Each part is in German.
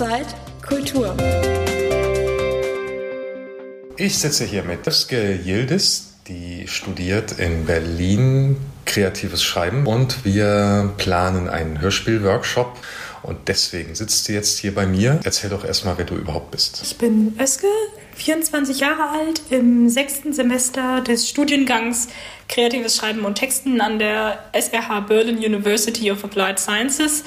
Offside Kultur. Ich sitze hier mit Döske Yildiz, die studiert in Berlin kreatives Schreiben und wir planen einen Hörspielworkshop und deswegen sitzt du jetzt hier bei mir. Erzähl doch erstmal, wer du überhaupt bist. Ich bin Öske, 24 Jahre alt, im sechsten Semester des Studiengangs Kreatives Schreiben und Texten an der SRH Berlin University of Applied Sciences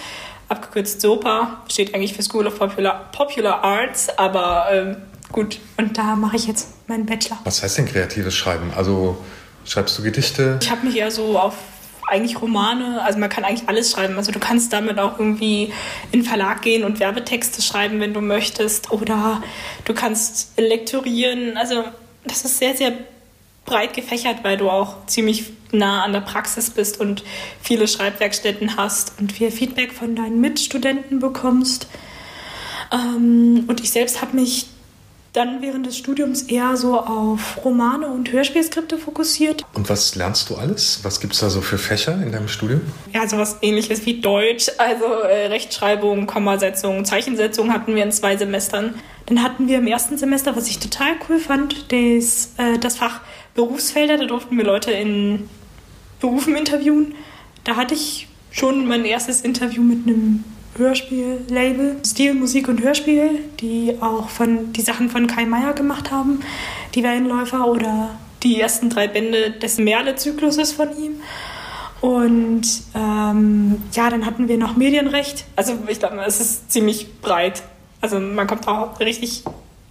abgekürzt SOPA, steht eigentlich für School of Popular, Popular Arts, aber ähm, gut, und da mache ich jetzt meinen Bachelor. Was heißt denn kreatives Schreiben? Also schreibst du Gedichte? Ich habe mich eher so auf eigentlich Romane, also man kann eigentlich alles schreiben. Also du kannst damit auch irgendwie in den Verlag gehen und Werbetexte schreiben, wenn du möchtest. Oder du kannst lektorieren. Also das ist sehr, sehr breit gefächert, weil du auch ziemlich nah an der Praxis bist und viele Schreibwerkstätten hast und viel Feedback von deinen Mitstudenten bekommst. Ähm, und ich selbst habe mich dann während des Studiums eher so auf Romane und Hörspielskripte fokussiert. Und was lernst du alles? Was gibt es da so für Fächer in deinem Studium? Ja, so was ähnliches wie Deutsch, also äh, Rechtschreibung, Kommasetzung, Zeichensetzung hatten wir in zwei Semestern. Dann hatten wir im ersten Semester, was ich total cool fand, das, äh, das Fach Berufsfelder. Da durften wir Leute in Berufen interviewen. Da hatte ich schon mein erstes Interview mit einem Hörspiellabel, Stil, Musik und Hörspiel, die auch von die Sachen von Kai Meier gemacht haben, die Wellenläufer oder die ersten drei Bände des Merle-Zykluses von ihm. Und ähm, ja, dann hatten wir noch Medienrecht. Also ich glaube, es ist ziemlich breit. Also man kommt auch richtig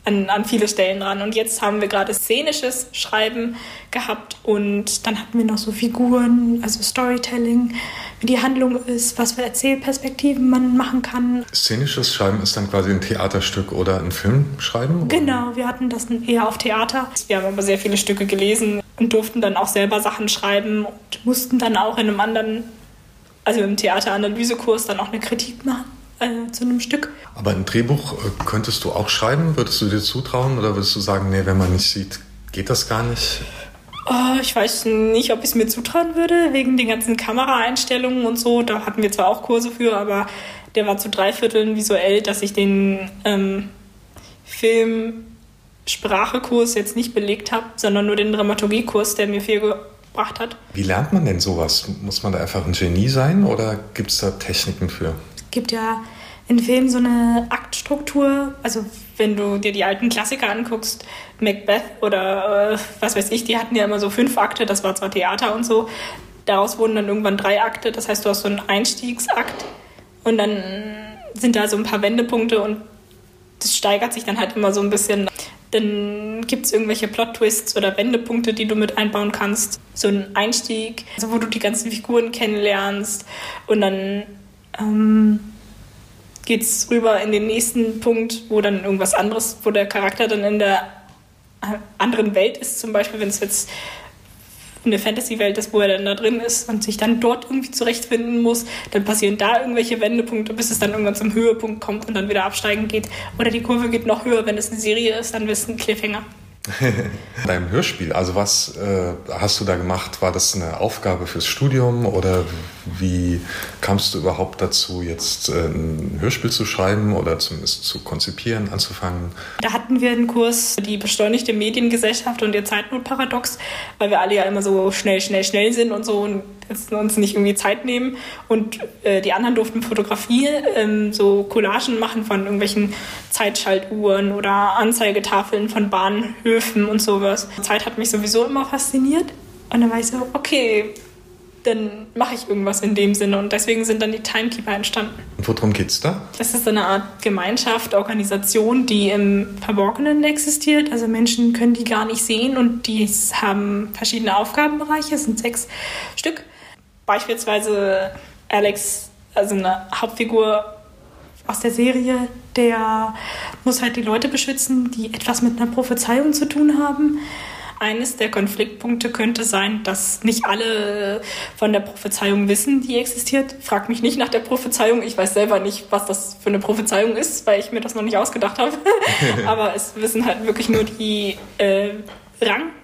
an, an viele Stellen ran. Und jetzt haben wir gerade szenisches Schreiben gehabt und dann hatten wir noch so Figuren, also Storytelling, wie die Handlung ist, was für Erzählperspektiven man machen kann. Szenisches Schreiben ist dann quasi ein Theaterstück oder ein Filmschreiben? Genau, wir hatten das eher auf Theater. Wir haben aber sehr viele Stücke gelesen und durften dann auch selber Sachen schreiben und mussten dann auch in einem anderen, also im Theateranalysekurs dann auch eine Kritik machen äh, zu einem Stück. Aber ein Drehbuch äh, könntest du auch schreiben? Würdest du dir zutrauen oder würdest du sagen, nee, wenn man nicht sieht, geht das gar nicht? Oh, ich weiß nicht, ob ich es mir zutrauen würde, wegen den ganzen Kameraeinstellungen und so. Da hatten wir zwar auch Kurse für, aber der war zu drei Vierteln visuell, dass ich den ähm, Film Sprachekurs jetzt nicht belegt habe, sondern nur den Dramaturgiekurs, der mir viel gebracht hat. Wie lernt man denn sowas? Muss man da einfach ein Genie sein oder gibt es da Techniken für? Es gibt ja in Filmen so eine Aktstruktur. Also wenn du dir die alten Klassiker anguckst, Macbeth oder äh, was weiß ich, die hatten ja immer so fünf Akte, das war zwar Theater und so. Daraus wurden dann irgendwann drei Akte, das heißt, du hast so einen Einstiegsakt und dann sind da so ein paar Wendepunkte und das steigert sich dann halt immer so ein bisschen. Dann gibt es irgendwelche Plot-Twists oder Wendepunkte, die du mit einbauen kannst. So ein Einstieg, also wo du die ganzen Figuren kennenlernst und dann ähm, geht es rüber in den nächsten Punkt, wo dann irgendwas anderes, wo der Charakter dann in der anderen Welt ist, zum Beispiel, wenn es jetzt eine Fantasy-Welt ist, wo er dann da drin ist und sich dann dort irgendwie zurechtfinden muss, dann passieren da irgendwelche Wendepunkte, bis es dann irgendwann zum Höhepunkt kommt und dann wieder absteigen geht. Oder die Kurve geht noch höher, wenn es eine Serie ist, dann wird es ein Cliffhanger. Deinem Hörspiel, also was äh, hast du da gemacht? War das eine Aufgabe fürs Studium oder wie kamst du überhaupt dazu, jetzt äh, ein Hörspiel zu schreiben oder zumindest zu konzipieren, anzufangen? Da hatten wir einen Kurs, die beschleunigte Mediengesellschaft und ihr Zeitnotparadox, weil wir alle ja immer so schnell, schnell, schnell sind und so und uns nicht irgendwie Zeit nehmen. Und äh, die anderen durften Fotografie, ähm, so Collagen machen von irgendwelchen Zeitschaltuhren oder Anzeigetafeln von Bahnhöfen und sowas. Die Zeit hat mich sowieso immer fasziniert. Und dann war ich so, okay, dann mache ich irgendwas in dem Sinne. Und deswegen sind dann die Timekeeper entstanden. Und worum geht's da? Das ist eine Art Gemeinschaft, Organisation, die im Verborgenen existiert. Also Menschen können die gar nicht sehen und die haben verschiedene Aufgabenbereiche. Es sind sechs Stück. Beispielsweise Alex, also eine Hauptfigur aus der Serie, der muss halt die Leute beschützen, die etwas mit einer Prophezeiung zu tun haben. Eines der Konfliktpunkte könnte sein, dass nicht alle von der Prophezeiung wissen, die existiert. Frag mich nicht nach der Prophezeiung. Ich weiß selber nicht, was das für eine Prophezeiung ist, weil ich mir das noch nicht ausgedacht habe. Aber es wissen halt wirklich nur die äh, Rangführer.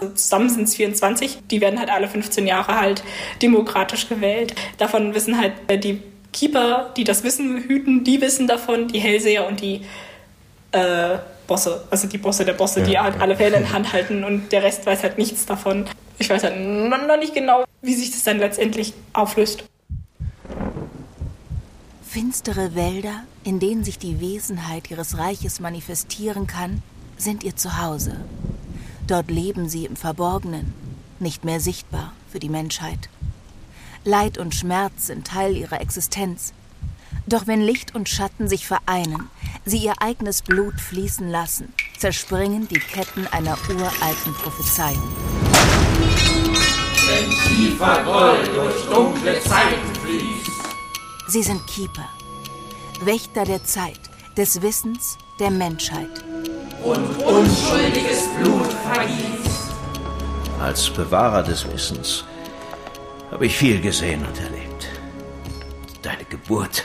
Also zusammen sind es 24. Die werden halt alle 15 Jahre halt demokratisch gewählt. Davon wissen halt äh, die Keeper, die das Wissen hüten, die wissen davon, die Hellseher und die äh, Bosse, also die Bosse der Bosse, ja, die halt ja. alle Fälle in Hand halten und der Rest weiß halt nichts davon. Ich weiß halt noch nicht genau, wie sich das dann letztendlich auflöst. Finstere Wälder, in denen sich die Wesenheit ihres Reiches manifestieren kann, sind ihr Zuhause. Dort leben sie im Verborgenen, nicht mehr sichtbar für die Menschheit. Leid und Schmerz sind Teil ihrer Existenz. Doch wenn Licht und Schatten sich vereinen, sie ihr eigenes Blut fließen lassen, zerspringen die Ketten einer uralten Prophezeiung. Wenn tiefer Groll durch dunkle Zeiten fließt. Sie sind Keeper, Wächter der Zeit, des Wissens, der Menschheit. Und unschuldiges Blut vergießt. Als Bewahrer des Wissens habe ich viel gesehen und erlebt. Deine Geburt.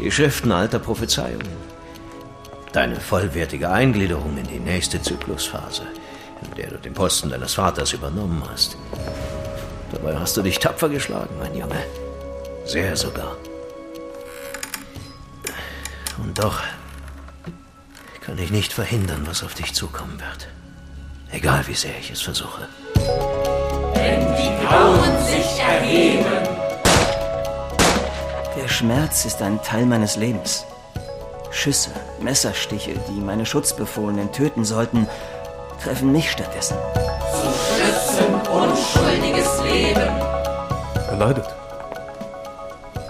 Die Schriften alter Prophezeiungen. Deine vollwertige Eingliederung in die nächste Zyklusphase, in der du den Posten deines Vaters übernommen hast. Dabei hast du dich tapfer geschlagen, mein Junge. Sehr sogar. Und doch kann ich nicht verhindern, was auf dich zukommen wird. Egal wie sehr ich es versuche. Wenn die Grauen sich erheben. Der Schmerz ist ein Teil meines Lebens. Schüsse, Messerstiche, die meine Schutzbefohlenen töten sollten, treffen mich stattdessen. Zu schützen unschuldiges Leben. Er leidet.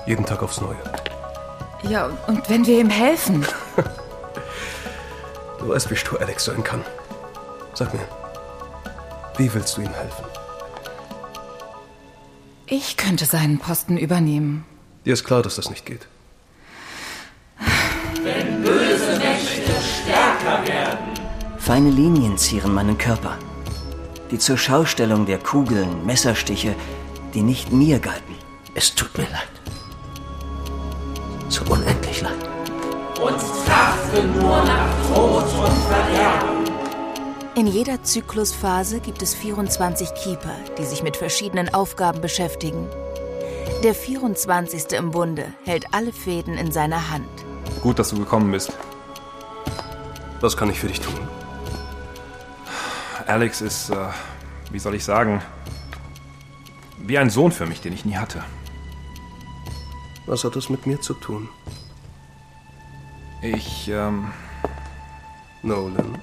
Jeden Tag aufs Neue. Ja, und wenn wir ihm helfen? du weißt, wie stur Alex sein kann. Sag mir, wie willst du ihm helfen? Ich könnte seinen Posten übernehmen. Dir ist klar, dass das nicht geht. Wenn böse Mächte stärker werden. Feine Linien zieren meinen Körper. Die zur Schaustellung der Kugeln, Messerstiche, die nicht mir galten. Es tut mir leid. So unendlich leid. Und trachten nur nach. In jeder Zyklusphase gibt es 24 Keeper, die sich mit verschiedenen Aufgaben beschäftigen. Der 24. im Bunde hält alle Fäden in seiner Hand. Gut, dass du gekommen bist. Was kann ich für dich tun? Alex ist, äh, wie soll ich sagen, wie ein Sohn für mich, den ich nie hatte. Was hat das mit mir zu tun? Ich, ähm. Nolan.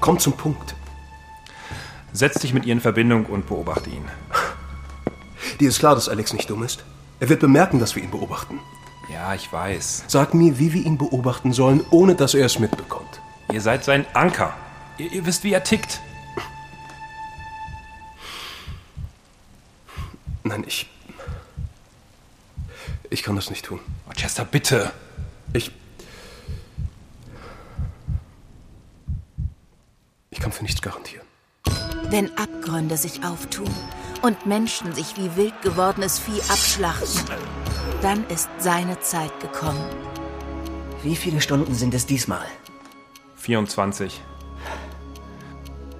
Komm zum Punkt. Setz dich mit ihr in Verbindung und beobachte ihn. Dir ist klar, dass Alex nicht dumm ist. Er wird bemerken, dass wir ihn beobachten. Ja, ich weiß. Sag mir, wie wir ihn beobachten sollen, ohne dass er es mitbekommt. Ihr seid sein Anker. Ihr, ihr wisst, wie er tickt. Nein, ich. Ich kann das nicht tun. Chester, bitte. Ich. Nichts garantieren. Wenn Abgründe sich auftun und Menschen sich wie wild gewordenes Vieh abschlachten, dann ist seine Zeit gekommen. Wie viele Stunden sind es diesmal? 24.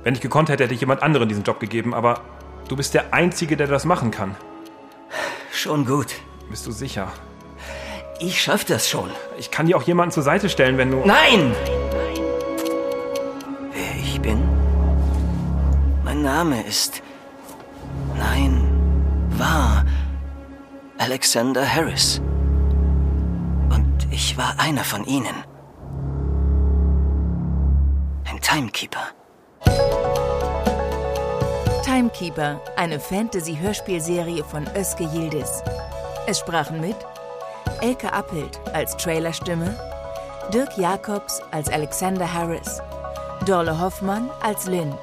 Wenn ich gekonnt hätte, hätte ich jemand anderen diesen Job gegeben, aber du bist der Einzige, der das machen kann. Schon gut. Bist du sicher? Ich schaff das schon. Ich kann dir auch jemanden zur Seite stellen, wenn du. Nein! Name ist. Nein, war. Alexander Harris. Und ich war einer von ihnen. Ein Timekeeper. Timekeeper, eine Fantasy-Hörspielserie von Özge Yildiz. Es sprachen mit Elke Appelt als Trailerstimme, Dirk Jacobs als Alexander Harris, Dorle Hoffmann als Lynn,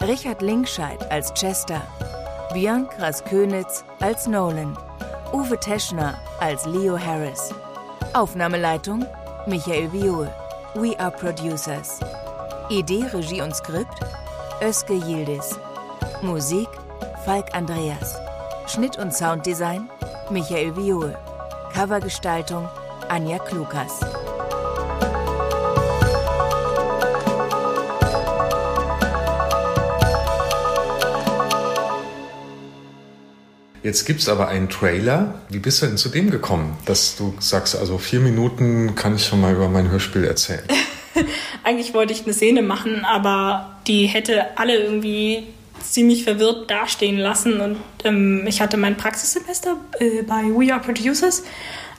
Richard Linkscheid als Chester, Björn Kraskönitz als Nolan, Uwe Teschner als Leo Harris. Aufnahmeleitung Michael Viol. We are Producers. Idee, Regie und Skript Özge Yildiz. Musik Falk Andreas. Schnitt und Sounddesign Michael Viol. Covergestaltung Anja Klukas. Jetzt gibt es aber einen Trailer. Wie bist du denn zu dem gekommen, dass du sagst, also vier Minuten kann ich schon mal über mein Hörspiel erzählen? Eigentlich wollte ich eine Szene machen, aber die hätte alle irgendwie ziemlich verwirrt dastehen lassen. Und ähm, ich hatte mein Praxissemester äh, bei We Are Producers,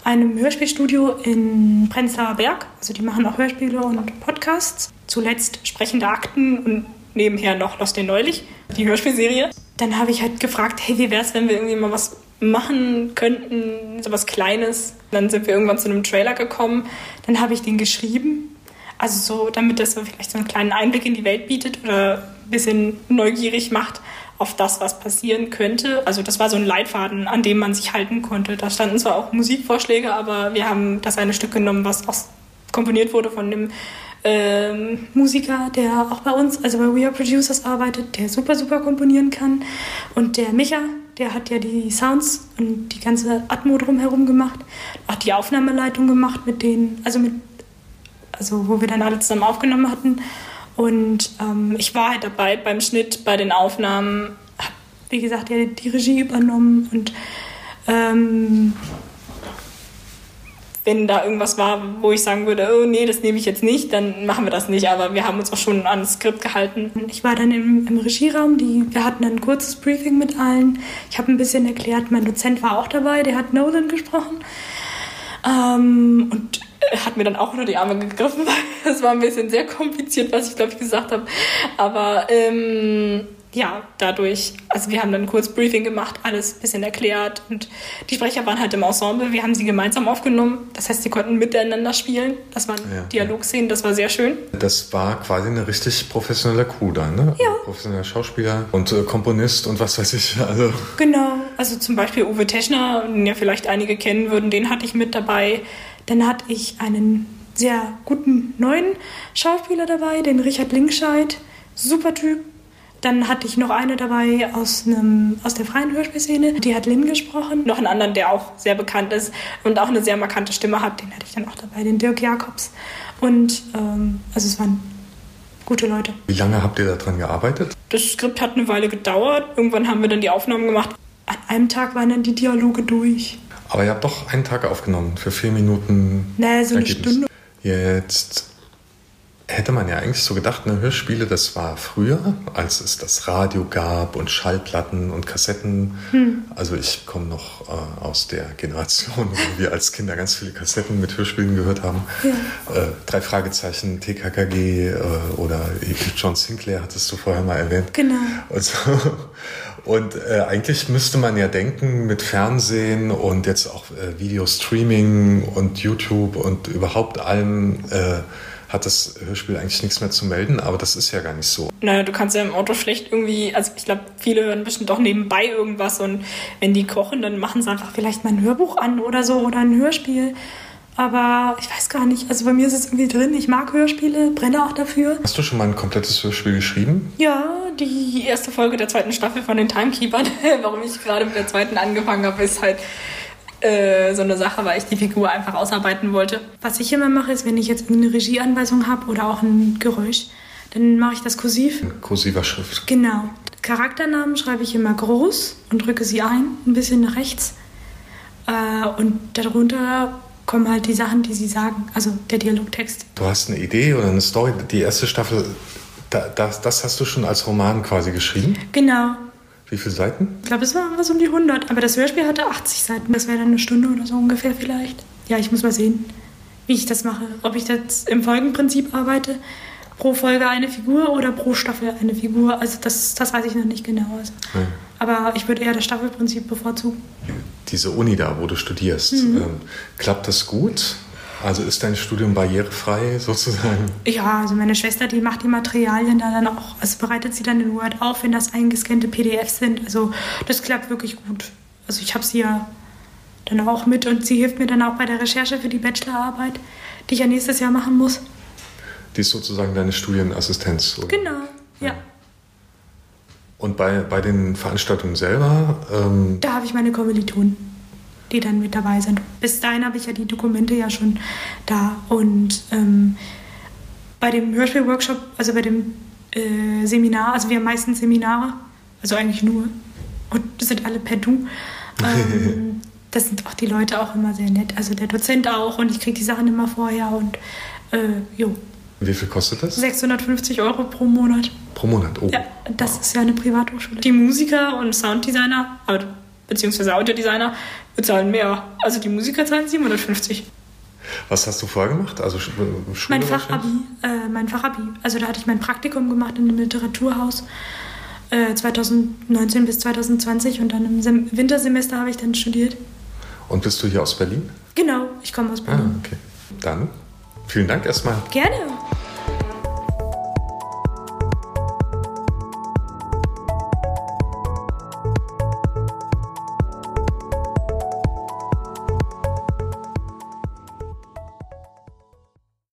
einem Hörspielstudio in Prenzlauer Berg. Also die machen auch Hörspiele und Podcasts. Zuletzt sprechende Akten und nebenher noch Lost in Neulich, die Hörspielserie. Dann habe ich halt gefragt, hey, wie wäre es, wenn wir irgendwie mal was machen könnten, so was Kleines. Dann sind wir irgendwann zu einem Trailer gekommen. Dann habe ich den geschrieben. Also so, damit das vielleicht so einen kleinen Einblick in die Welt bietet oder ein bisschen neugierig macht auf das, was passieren könnte. Also das war so ein Leitfaden, an dem man sich halten konnte. Da standen zwar auch Musikvorschläge, aber wir haben das eine Stück genommen, was auch komponiert wurde von dem ähm, Musiker, der auch bei uns, also bei We Are Producers arbeitet, der super, super komponieren kann. Und der Micha, der hat ja die Sounds und die ganze Atmo drumherum gemacht, auch die Aufnahmeleitung gemacht mit denen, also mit, also wo wir dann alle zusammen aufgenommen hatten. Und ähm, ich war halt dabei beim Schnitt, bei den Aufnahmen, habe, wie gesagt, ja, die Regie übernommen und ähm, wenn da irgendwas war, wo ich sagen würde, oh nee, das nehme ich jetzt nicht, dann machen wir das nicht. Aber wir haben uns auch schon an das Skript gehalten. Ich war dann im, im Regieraum, die, wir hatten ein kurzes Briefing mit allen. Ich habe ein bisschen erklärt, mein Dozent war auch dabei, der hat Nolan gesprochen. Ähm, und hat mir dann auch unter die Arme gegriffen, weil es war ein bisschen sehr kompliziert, was ich glaube ich gesagt habe. Aber ähm, ja, dadurch, also wir haben dann kurz Briefing gemacht, alles ein bisschen erklärt und die Sprecher waren halt im Ensemble, wir haben sie gemeinsam aufgenommen, das heißt, sie konnten miteinander spielen, das waren ja, Dialogszenen, das war sehr schön. Das war quasi eine richtig professionelle Crew da, ne? Ja. Professioneller Schauspieler und äh, Komponist und was weiß ich, also. Genau, also zum Beispiel Uwe Teschner, den ja vielleicht einige kennen würden, den hatte ich mit dabei, dann hatte ich einen sehr guten neuen Schauspieler dabei, den Richard Linkscheid, super Typ, dann hatte ich noch eine dabei aus, einem, aus der freien Hörspielszene, die hat Lynn gesprochen. Noch einen anderen, der auch sehr bekannt ist und auch eine sehr markante Stimme hat, den hatte ich dann auch dabei, den Dirk Jakobs. Und ähm, also es waren gute Leute. Wie lange habt ihr daran gearbeitet? Das Skript hat eine Weile gedauert. Irgendwann haben wir dann die Aufnahmen gemacht. An einem Tag waren dann die Dialoge durch. Aber ihr habt doch einen Tag aufgenommen für vier Minuten. Naja, so eine Ergebnis. Stunde. Jetzt hätte man ja eigentlich so gedacht, ne, Hörspiele, das war früher, als es das Radio gab und Schallplatten und Kassetten. Hm. Also ich komme noch äh, aus der Generation, wo wir als Kinder ganz viele Kassetten mit Hörspielen gehört haben. Ja. Äh, drei Fragezeichen, TKKG äh, oder John Sinclair hattest du vorher mal erwähnt. Genau. Und, so. und äh, eigentlich müsste man ja denken, mit Fernsehen und jetzt auch äh, Videostreaming und YouTube und überhaupt allem äh, hat das Hörspiel eigentlich nichts mehr zu melden, aber das ist ja gar nicht so. Naja, du kannst ja im Auto schlecht irgendwie, also ich glaube, viele hören bestimmt doch nebenbei irgendwas und wenn die kochen, dann machen sie einfach vielleicht mal ein Hörbuch an oder so oder ein Hörspiel. Aber ich weiß gar nicht, also bei mir ist es irgendwie drin, ich mag Hörspiele, brenne auch dafür. Hast du schon mal ein komplettes Hörspiel geschrieben? Ja, die erste Folge der zweiten Staffel von den Timekeepern, warum ich gerade mit der zweiten angefangen habe, ist halt äh, so eine Sache, weil ich die Figur einfach ausarbeiten wollte. Was ich immer mache, ist, wenn ich jetzt eine Regieanweisung habe oder auch ein Geräusch, dann mache ich das kursiv. Kursiver Schrift. Genau. Charakternamen schreibe ich immer groß und drücke sie ein, ein bisschen nach rechts. Äh, und darunter kommen halt die Sachen, die sie sagen, also der Dialogtext. Du hast eine Idee oder eine Story. Die erste Staffel, da, das, das hast du schon als Roman quasi geschrieben. Genau. Wie viele Seiten? Ich glaube, es waren was um die 100, aber das Hörspiel hatte 80 Seiten. Das wäre dann eine Stunde oder so ungefähr vielleicht. Ja, ich muss mal sehen, wie ich das mache. Ob ich das im Folgenprinzip arbeite, pro Folge eine Figur oder pro Staffel eine Figur. Also das, das weiß ich noch nicht genau. Also. Ja. Aber ich würde eher das Staffelprinzip bevorzugen. Diese Uni da, wo du studierst, Mhm. ähm, klappt das gut? Also ist dein Studium barrierefrei sozusagen? Ja, also meine Schwester, die macht die Materialien da dann auch, also bereitet sie dann in Word auf, wenn das eingescannte PDFs sind. Also das klappt wirklich gut. Also ich habe sie ja dann auch mit und sie hilft mir dann auch bei der Recherche für die Bachelorarbeit, die ich ja nächstes Jahr machen muss. Die ist sozusagen deine Studienassistenz. Oder? Genau, ja. Und bei, bei den Veranstaltungen selber, ähm, Da habe ich meine Kommilitonen, die dann mit dabei sind. Bis dahin habe ich ja die Dokumente ja schon da. Und ähm, bei dem Hörspiel-Workshop, also bei dem äh, Seminar, also wir haben meistens Seminare, also eigentlich nur. und sind alle per Du. Ähm, das sind auch die Leute auch immer sehr nett. Also der Dozent auch und ich kriege die Sachen immer vorher und äh, jo. Wie viel kostet das? 650 Euro pro Monat. Pro Monat, oh. Ja, das ist ja eine Privathochschule. Die Musiker und Sounddesigner, also, beziehungsweise Audiodesigner, bezahlen mehr. Also die Musiker zahlen 750. Was hast du vorher gemacht? Also äh, Schule Mein Fachabi, äh, mein Fachabi. Also da hatte ich mein Praktikum gemacht in einem Literaturhaus äh, 2019 bis 2020 und dann im Sem Wintersemester habe ich dann studiert. Und bist du hier aus Berlin? Genau, ich komme aus Ah, Berlin. okay. Dann vielen Dank erstmal. Gerne.